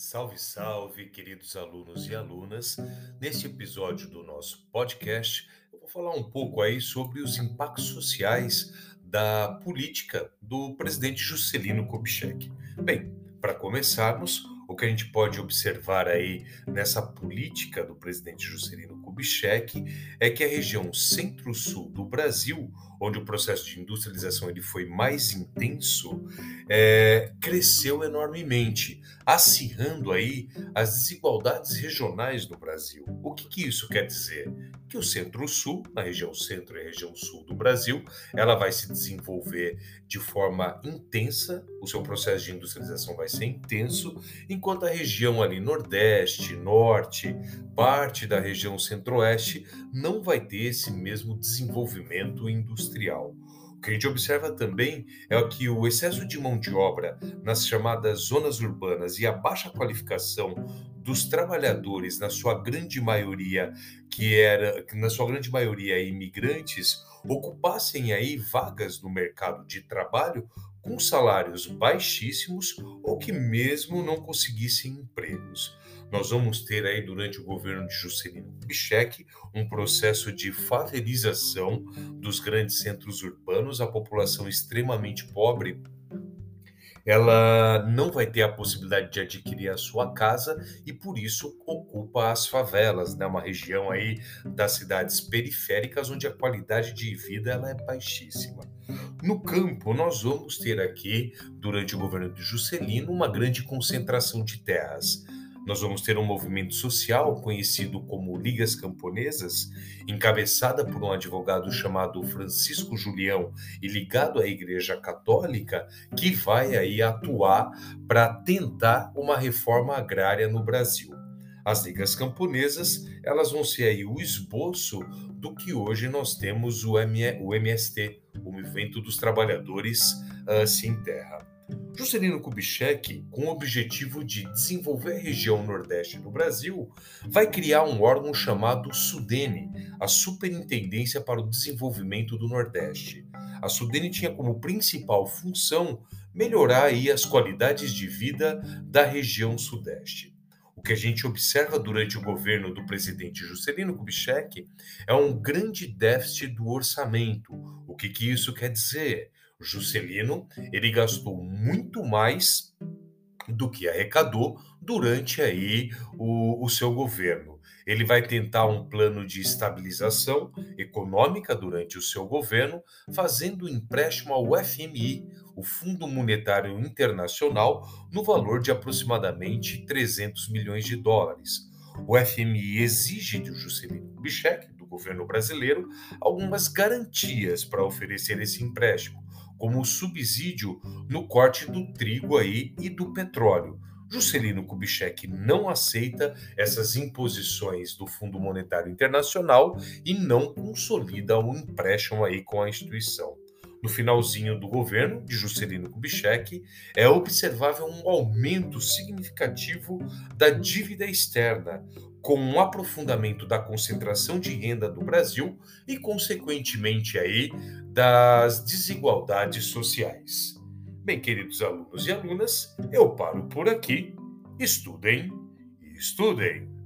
Salve, salve, queridos alunos e alunas. Neste episódio do nosso podcast, eu vou falar um pouco aí sobre os impactos sociais da política do presidente Juscelino Kubitschek. Bem, para começarmos, o que a gente pode observar aí nessa política do presidente Juscelino Kubitschek é que a região centro-sul do Brasil, onde o processo de industrialização ele foi mais intenso, é, cresceu enormemente, acirrando aí as desigualdades regionais no Brasil. O que, que isso quer dizer? Que o centro-sul, na região centro e região sul do Brasil, ela vai se desenvolver de forma intensa, o seu processo de industrialização vai ser intenso, enquanto a região ali nordeste, norte, parte da região centro-oeste não vai ter esse mesmo desenvolvimento industrial. O que a gente observa também é que o excesso de mão de obra nas chamadas zonas urbanas e a baixa qualificação dos trabalhadores, na sua grande maioria, que era, na sua grande maioria imigrantes, ocupassem aí vagas no mercado de trabalho com salários baixíssimos ou que mesmo não conseguissem empregos nós vamos ter aí durante o governo de Juscelino Kubitschek um processo de favelização dos grandes centros urbanos, a população extremamente pobre ela não vai ter a possibilidade de adquirir a sua casa e por isso ocupa as favelas, né? uma região aí das cidades periféricas onde a qualidade de vida ela é baixíssima. No campo, nós vamos ter aqui, durante o governo de Juscelino, uma grande concentração de terras nós vamos ter um movimento social conhecido como Ligas Camponesas, encabeçada por um advogado chamado Francisco Julião e ligado à Igreja Católica, que vai aí atuar para tentar uma reforma agrária no Brasil. As ligas camponesas, elas vão ser aí o esboço do que hoje nós temos o, MST, o Movimento dos Trabalhadores uh, Sem Terra. Juscelino Kubitschek, com o objetivo de desenvolver a região nordeste do Brasil, vai criar um órgão chamado SUDENE, a Superintendência para o Desenvolvimento do Nordeste. A SUDENE tinha como principal função melhorar aí as qualidades de vida da região sudeste. O que a gente observa durante o governo do presidente Juscelino Kubitschek é um grande déficit do orçamento. O que, que isso quer dizer? Juscelino, ele gastou muito mais do que arrecadou durante aí o, o seu governo. Ele vai tentar um plano de estabilização econômica durante o seu governo, fazendo empréstimo ao FMI, o Fundo Monetário Internacional, no valor de aproximadamente 300 milhões de dólares. O FMI exige de Juscelino Kubitschek, do governo brasileiro, algumas garantias para oferecer esse empréstimo como subsídio no corte do trigo aí e do petróleo. Juscelino Kubitschek não aceita essas imposições do Fundo Monetário Internacional e não consolida o um empréstimo aí com a instituição. No finalzinho do governo de Juscelino Kubitschek, é observável um aumento significativo da dívida externa, com um aprofundamento da concentração de renda do Brasil e, consequentemente, aí, das desigualdades sociais. Bem, queridos alunos e alunas, eu paro por aqui. Estudem e estudem.